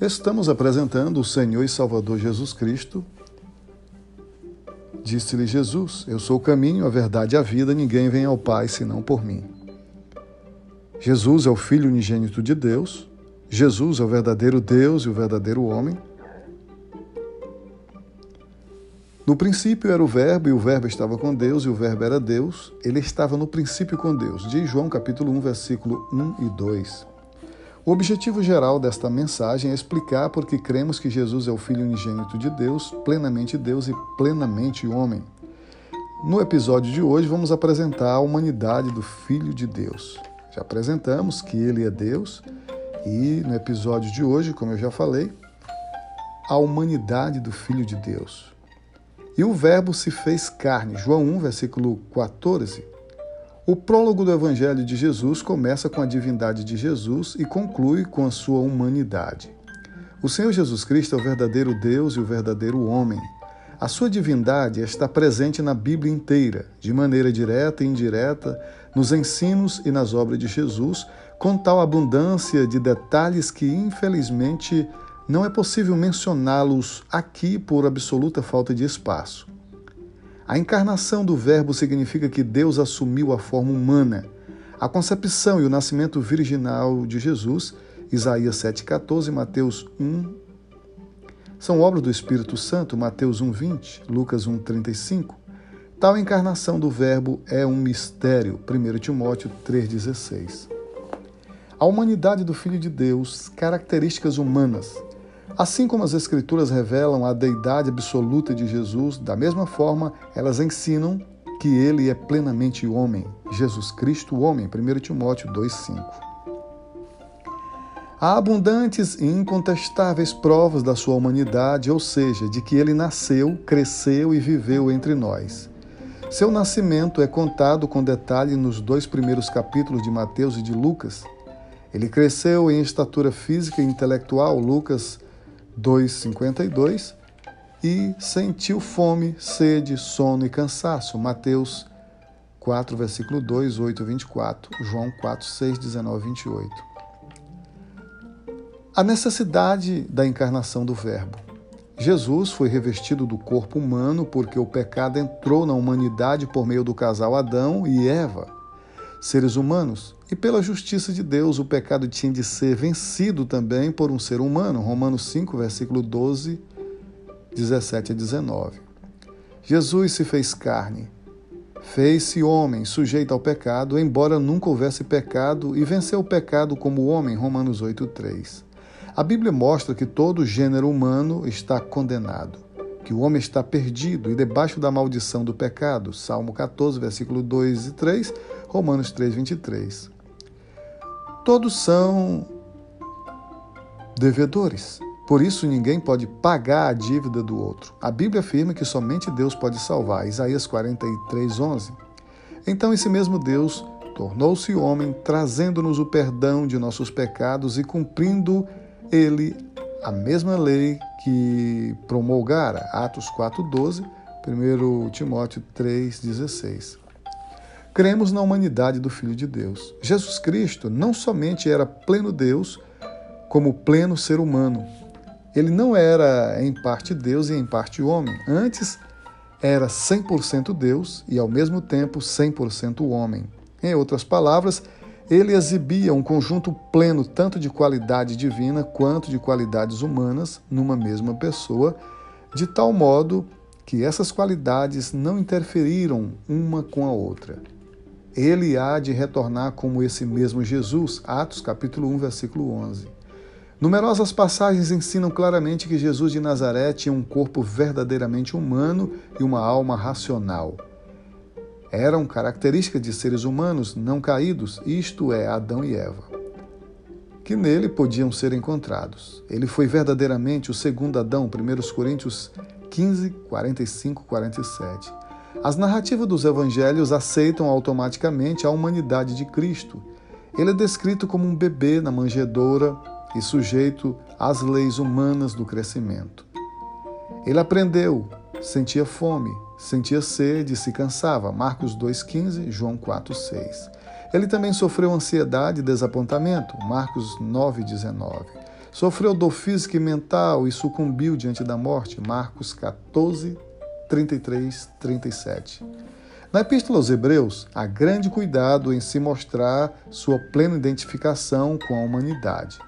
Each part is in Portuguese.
Estamos apresentando o Senhor e Salvador Jesus Cristo. Disse-lhe Jesus: Eu sou o caminho, a verdade e a vida, ninguém vem ao Pai senão por mim. Jesus é o Filho unigênito de Deus, Jesus é o verdadeiro Deus e o verdadeiro homem. No princípio era o Verbo, e o Verbo estava com Deus, e o Verbo era Deus. Ele estava no princípio com Deus. Diz João capítulo 1, versículo 1 e 2. O objetivo geral desta mensagem é explicar por que cremos que Jesus é o Filho unigênito de Deus, plenamente Deus e plenamente homem. No episódio de hoje, vamos apresentar a humanidade do Filho de Deus. Já apresentamos que ele é Deus, e no episódio de hoje, como eu já falei, a humanidade do Filho de Deus. E o Verbo se fez carne. João 1, versículo 14. O prólogo do Evangelho de Jesus começa com a divindade de Jesus e conclui com a sua humanidade. O Senhor Jesus Cristo é o verdadeiro Deus e o verdadeiro homem. A sua divindade está presente na Bíblia inteira, de maneira direta e indireta, nos ensinos e nas obras de Jesus, com tal abundância de detalhes que, infelizmente, não é possível mencioná-los aqui por absoluta falta de espaço. A encarnação do Verbo significa que Deus assumiu a forma humana. A concepção e o nascimento virginal de Jesus, Isaías 7,14, Mateus 1, são obras do Espírito Santo, Mateus 1,20, Lucas 1,35. Tal encarnação do Verbo é um mistério, 1 Timóteo 3,16. A humanidade do Filho de Deus, características humanas, Assim como as Escrituras revelam a deidade absoluta de Jesus, da mesma forma elas ensinam que ele é plenamente homem, Jesus Cristo, homem, 1 Timóteo 2,5. Há abundantes e incontestáveis provas da sua humanidade, ou seja, de que ele nasceu, cresceu e viveu entre nós. Seu nascimento é contado com detalhe nos dois primeiros capítulos de Mateus e de Lucas. Ele cresceu em estatura física e intelectual, Lucas 2,52 e sentiu fome, sede, sono e cansaço. Mateus 4, versículo 2, 8, 24. João 4, 6, 19, 28. A necessidade da encarnação do Verbo. Jesus foi revestido do corpo humano porque o pecado entrou na humanidade por meio do casal Adão e Eva, seres humanos, e pela justiça de Deus, o pecado tinha de ser vencido também por um ser humano. Romanos 5, versículo 12, 17 a 19. Jesus se fez carne, fez-se homem, sujeito ao pecado, embora nunca houvesse pecado, e venceu o pecado como homem. Romanos 8, 3. A Bíblia mostra que todo gênero humano está condenado, que o homem está perdido e debaixo da maldição do pecado. Salmo 14, versículo 2 e 3, Romanos 3, 23 todos são devedores. Por isso, ninguém pode pagar a dívida do outro. A Bíblia afirma que somente Deus pode salvar. Isaías 43, 11. Então, esse mesmo Deus tornou-se homem, trazendo-nos o perdão de nossos pecados e cumprindo ele a mesma lei que promulgara. Atos 4,12, 1 Timóteo 3,16 cremos na humanidade do Filho de Deus. Jesus Cristo não somente era pleno Deus, como pleno ser humano. Ele não era em parte Deus e em parte homem. Antes, era 100% Deus e, ao mesmo tempo, 100% homem. Em outras palavras, ele exibia um conjunto pleno tanto de qualidade divina quanto de qualidades humanas numa mesma pessoa, de tal modo que essas qualidades não interferiram uma com a outra ele há de retornar como esse mesmo Jesus. Atos capítulo 1, versículo 11. Numerosas passagens ensinam claramente que Jesus de Nazaré tinha um corpo verdadeiramente humano e uma alma racional. Eram características de seres humanos não caídos, isto é, Adão e Eva, que nele podiam ser encontrados. Ele foi verdadeiramente o segundo Adão, 1 Coríntios 15, 45, 47. As narrativas dos evangelhos aceitam automaticamente a humanidade de Cristo. Ele é descrito como um bebê na manjedoura e sujeito às leis humanas do crescimento. Ele aprendeu, sentia fome, sentia sede e se cansava. Marcos 2,15, João 4,6. Ele também sofreu ansiedade e desapontamento. Marcos 9,19. Sofreu dor física e mental e sucumbiu diante da morte. Marcos 14, 33, 37. Na Epístola aos Hebreus, há grande cuidado em se mostrar sua plena identificação com a humanidade.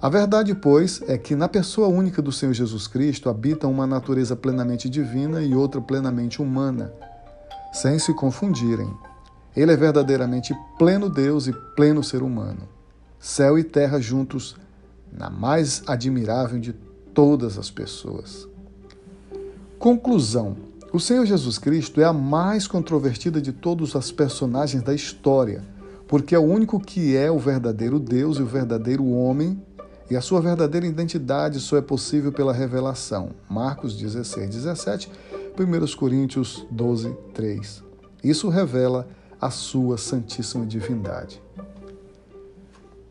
A verdade, pois, é que na pessoa única do Senhor Jesus Cristo habita uma natureza plenamente divina e outra plenamente humana, sem se confundirem. Ele é verdadeiramente pleno Deus e pleno ser humano. Céu e terra juntos, na mais admirável de todas as pessoas. Conclusão: o Senhor Jesus Cristo é a mais controvertida de todos os personagens da história, porque é o único que é o verdadeiro Deus e o verdadeiro homem, e a sua verdadeira identidade só é possível pela revelação. Marcos 16, 17, 1 Coríntios 12, 3. Isso revela a sua santíssima divindade.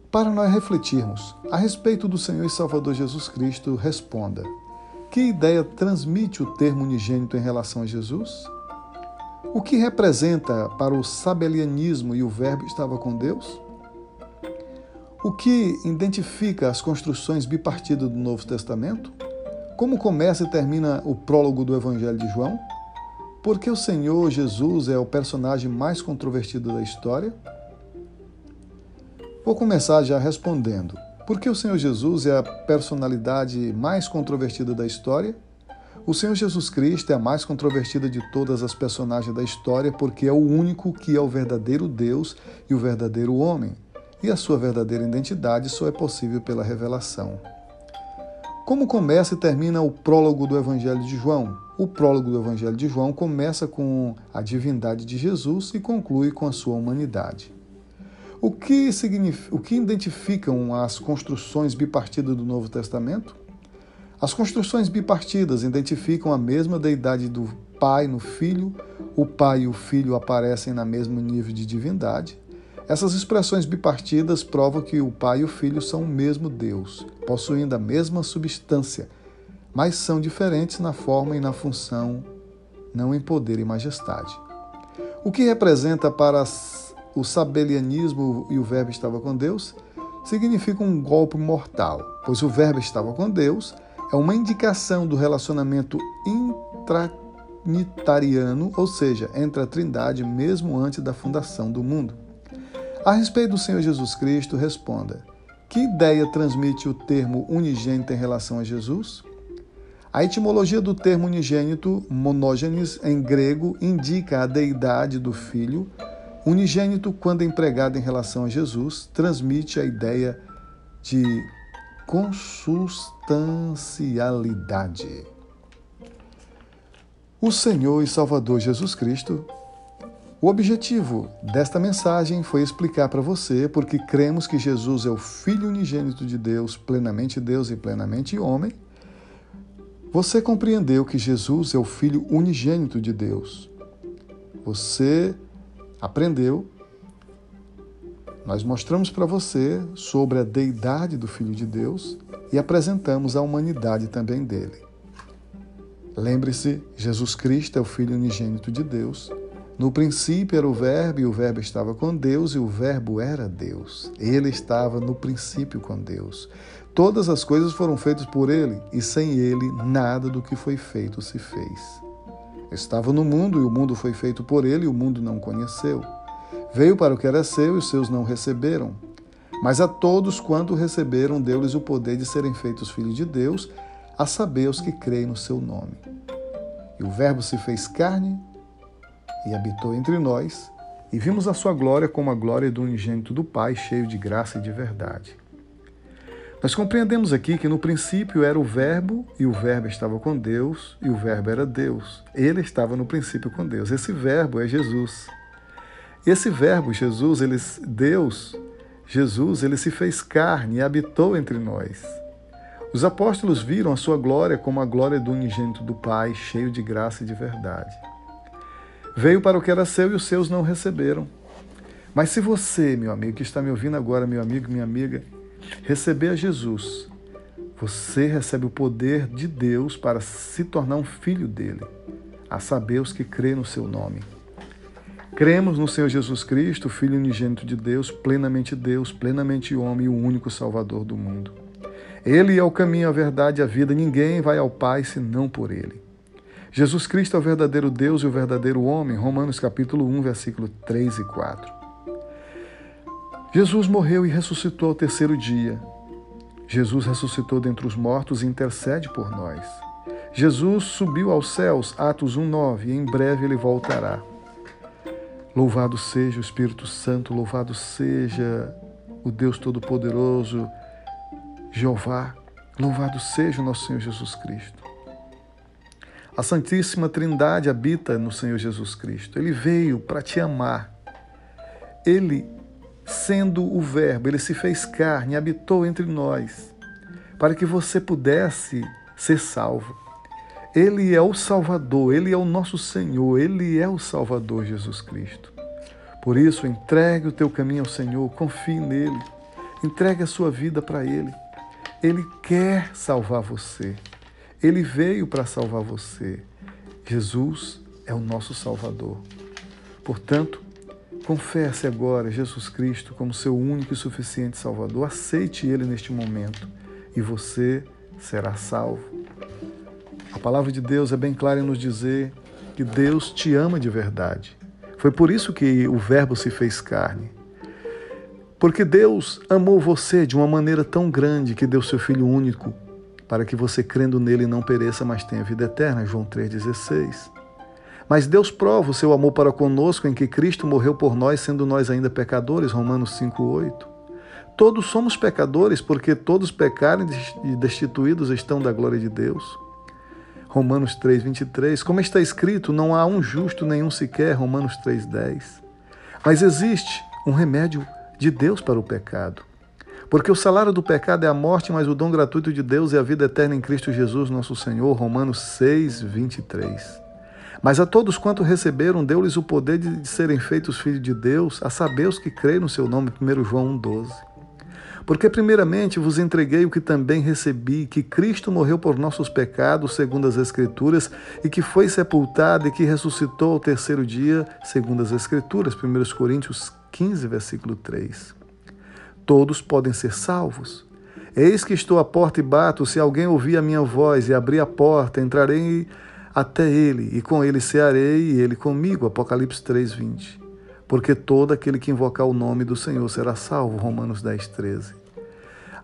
Para nós refletirmos a respeito do Senhor e Salvador Jesus Cristo, responda: que ideia transmite o termo unigênito em relação a Jesus? O que representa para o sabelianismo e o Verbo estava com Deus? O que identifica as construções bipartidas do Novo Testamento? Como começa e termina o prólogo do Evangelho de João? Por que o Senhor Jesus é o personagem mais controvertido da história? Vou começar já respondendo. Por que o Senhor Jesus é a personalidade mais controvertida da história? O Senhor Jesus Cristo é a mais controvertida de todas as personagens da história porque é o único que é o verdadeiro Deus e o verdadeiro homem, e a sua verdadeira identidade só é possível pela revelação. Como começa e termina o prólogo do Evangelho de João? O prólogo do Evangelho de João começa com a divindade de Jesus e conclui com a sua humanidade. O que, o que identificam as construções bipartidas do Novo Testamento? As construções bipartidas identificam a mesma deidade do Pai no Filho, o Pai e o Filho aparecem na mesmo nível de divindade. Essas expressões bipartidas provam que o Pai e o Filho são o mesmo Deus, possuindo a mesma substância, mas são diferentes na forma e na função, não em poder e majestade. O que representa para as o sabelianismo e o verbo estava com Deus, significa um golpe mortal, pois o verbo estava com Deus é uma indicação do relacionamento intranitariano, ou seja, entre a Trindade mesmo antes da fundação do mundo. A respeito do Senhor Jesus Cristo, responda: que ideia transmite o termo unigênito em relação a Jesus? A etimologia do termo unigênito, monógenes, em grego, indica a deidade do Filho, Unigênito, quando empregado em relação a Jesus, transmite a ideia de consubstancialidade. O Senhor e Salvador Jesus Cristo. O objetivo desta mensagem foi explicar para você porque cremos que Jesus é o Filho unigênito de Deus, plenamente Deus e plenamente homem. Você compreendeu que Jesus é o Filho unigênito de Deus. Você aprendeu, nós mostramos para você sobre a deidade do Filho de Deus e apresentamos a humanidade também dele. Lembre-se, Jesus Cristo é o Filho unigênito de Deus. No princípio era o Verbo, e o Verbo estava com Deus, e o Verbo era Deus. Ele estava no princípio com Deus. Todas as coisas foram feitas por ele, e sem ele nada do que foi feito se fez. Estava no mundo e o mundo foi feito por ele e o mundo não conheceu. Veio para o que era seu e os seus não receberam. Mas a todos quanto receberam, deu-lhes o poder de serem feitos filhos de Deus, a saber os que creem no seu nome. E o Verbo se fez carne e habitou entre nós, e vimos a sua glória como a glória do unigênito do Pai, cheio de graça e de verdade. Nós compreendemos aqui que no princípio era o Verbo e o Verbo estava com Deus e o Verbo era Deus. Ele estava no princípio com Deus. Esse Verbo é Jesus. Esse Verbo, Jesus, ele, Deus, Jesus, ele se fez carne e habitou entre nós. Os apóstolos viram a sua glória como a glória do unigênito do Pai, cheio de graça e de verdade. Veio para o que era seu e os seus não receberam. Mas se você, meu amigo, que está me ouvindo agora, meu amigo, minha amiga, receber a Jesus, você recebe o poder de Deus para se tornar um filho dele, a saber os que creem no seu nome. Cremos no Senhor Jesus Cristo, Filho unigênito de Deus, plenamente Deus, plenamente homem e o único Salvador do mundo. Ele é o caminho, a verdade e a vida. Ninguém vai ao Pai senão por ele. Jesus Cristo é o verdadeiro Deus e o verdadeiro homem. Romanos capítulo 1, versículo 3 e 4. Jesus morreu e ressuscitou ao terceiro dia. Jesus ressuscitou dentre os mortos e intercede por nós. Jesus subiu aos céus, Atos 1:9, e em breve ele voltará. Louvado seja o Espírito Santo, louvado seja o Deus Todo-Poderoso, Jeová, louvado seja o nosso Senhor Jesus Cristo. A Santíssima Trindade habita no Senhor Jesus Cristo. Ele veio para te amar. Ele, sendo o Verbo, ele se fez carne, habitou entre nós, para que você pudesse ser salvo. Ele é o Salvador, ele é o nosso Senhor, ele é o Salvador Jesus Cristo. Por isso, entregue o teu caminho ao Senhor, confie nele, entregue a sua vida para ele. Ele quer salvar você. Ele veio para salvar você. Jesus é o nosso Salvador. Portanto, confesse agora Jesus Cristo como seu único e suficiente Salvador. Aceite Ele neste momento e você será salvo. A palavra de Deus é bem clara em nos dizer que Deus te ama de verdade. Foi por isso que o Verbo se fez carne. Porque Deus amou você de uma maneira tão grande que deu seu Filho único para que você, crendo nele, não pereça, mas tenha vida eterna. João 3,16. Mas Deus prova o seu amor para conosco em que Cristo morreu por nós, sendo nós ainda pecadores. Romanos 5,8. Todos somos pecadores, porque todos pecaram e destituídos estão da glória de Deus. Romanos 3,23. Como está escrito, não há um justo nenhum sequer. Romanos 3,10. Mas existe um remédio de Deus para o pecado. Porque o salário do pecado é a morte, mas o dom gratuito de Deus é a vida eterna em Cristo Jesus, nosso Senhor. Romanos 6, 23. Mas a todos quanto receberam, deu-lhes o poder de serem feitos filhos de Deus, a saber os que creem no seu nome. 1 João 1,12. Porque, primeiramente, vos entreguei o que também recebi, que Cristo morreu por nossos pecados, segundo as Escrituras, e que foi sepultado e que ressuscitou ao terceiro dia, segundo as Escrituras. 1 Coríntios 15, versículo 3. Todos podem ser salvos. Eis que estou à porta e bato, se alguém ouvir a minha voz e abrir a porta, entrarei até ele, e com ele cearei, e ele comigo. Apocalipse 3:20. Porque todo aquele que invocar o nome do Senhor será salvo. Romanos 10:13.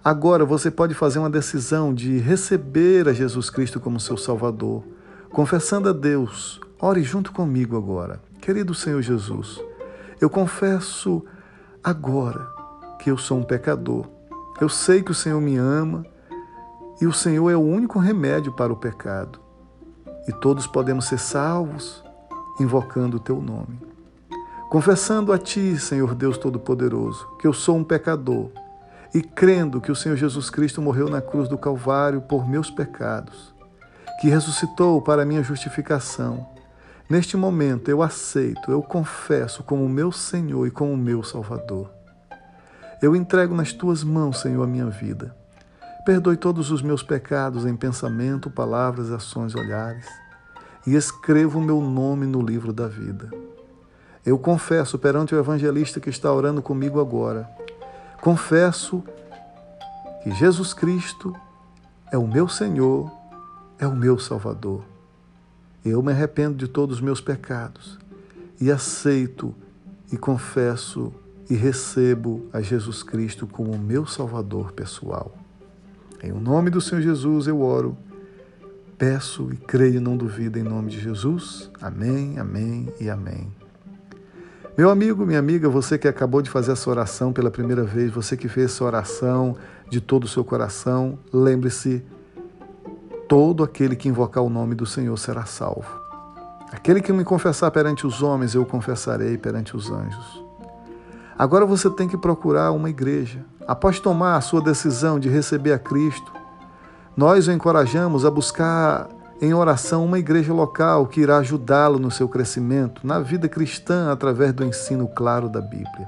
Agora você pode fazer uma decisão de receber a Jesus Cristo como seu Salvador, confessando a Deus. Ore junto comigo agora. Querido Senhor Jesus, eu confesso agora que eu sou um pecador. Eu sei que o Senhor me ama e o Senhor é o único remédio para o pecado. E todos podemos ser salvos invocando o teu nome. Confessando a ti, Senhor Deus Todo-Poderoso, que eu sou um pecador e crendo que o Senhor Jesus Cristo morreu na cruz do Calvário por meus pecados, que ressuscitou para minha justificação Neste momento eu aceito, eu confesso como meu Senhor e como meu Salvador. Eu entrego nas tuas mãos, Senhor, a minha vida. Perdoe todos os meus pecados em pensamento, palavras, ações, olhares, e escreva o meu nome no livro da vida. Eu confesso perante o evangelista que está orando comigo agora, confesso que Jesus Cristo é o meu Senhor, é o meu Salvador. Eu me arrependo de todos os meus pecados e aceito e confesso e recebo a Jesus Cristo como meu Salvador pessoal. Em o nome do Senhor Jesus eu oro, peço e creio, não duvido, em nome de Jesus. Amém, amém e amém. Meu amigo, minha amiga, você que acabou de fazer essa oração pela primeira vez, você que fez essa oração de todo o seu coração, lembre-se todo aquele que invocar o nome do Senhor será salvo. Aquele que me confessar perante os homens, eu confessarei perante os anjos. Agora você tem que procurar uma igreja. Após tomar a sua decisão de receber a Cristo, nós o encorajamos a buscar em oração uma igreja local que irá ajudá-lo no seu crescimento, na vida cristã, através do ensino claro da Bíblia.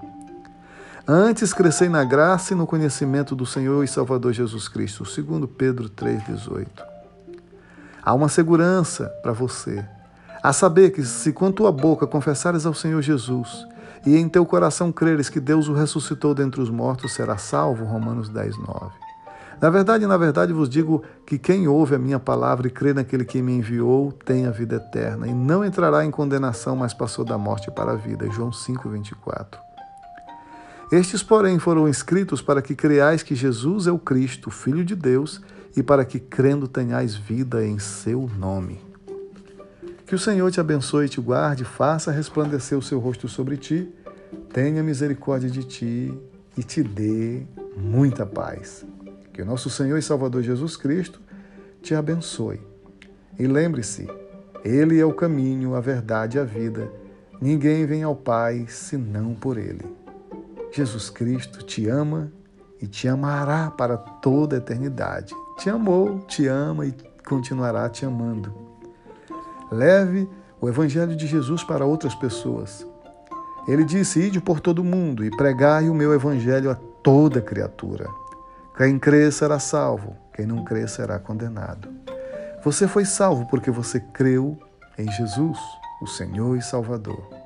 Antes crescei na graça e no conhecimento do Senhor e Salvador Jesus Cristo, segundo Pedro 3,18. Há uma segurança para você. A saber que, se com tua boca confessares ao Senhor Jesus e em teu coração creres que Deus o ressuscitou dentre os mortos, será salvo. Romanos 10, 9. Na verdade, na verdade vos digo que quem ouve a minha palavra e crê naquele que me enviou tem a vida eterna e não entrará em condenação, mas passou da morte para a vida. João 5, 24. Estes, porém, foram escritos para que creais que Jesus é o Cristo, Filho de Deus, e para que crendo tenhais vida em seu nome. Que o Senhor te abençoe e te guarde, faça resplandecer o seu rosto sobre ti, tenha misericórdia de ti e te dê muita paz. Que o nosso Senhor e Salvador Jesus Cristo te abençoe. E lembre-se, Ele é o caminho, a verdade e a vida. Ninguém vem ao Pai senão por Ele. Jesus Cristo te ama e te amará para toda a eternidade. Te amou, te ama e continuará te amando. Leve o Evangelho de Jesus para outras pessoas. Ele disse: Ide por todo o mundo e pregai o meu Evangelho a toda criatura. Quem crê será salvo, quem não crê será condenado. Você foi salvo porque você creu em Jesus, o Senhor e Salvador.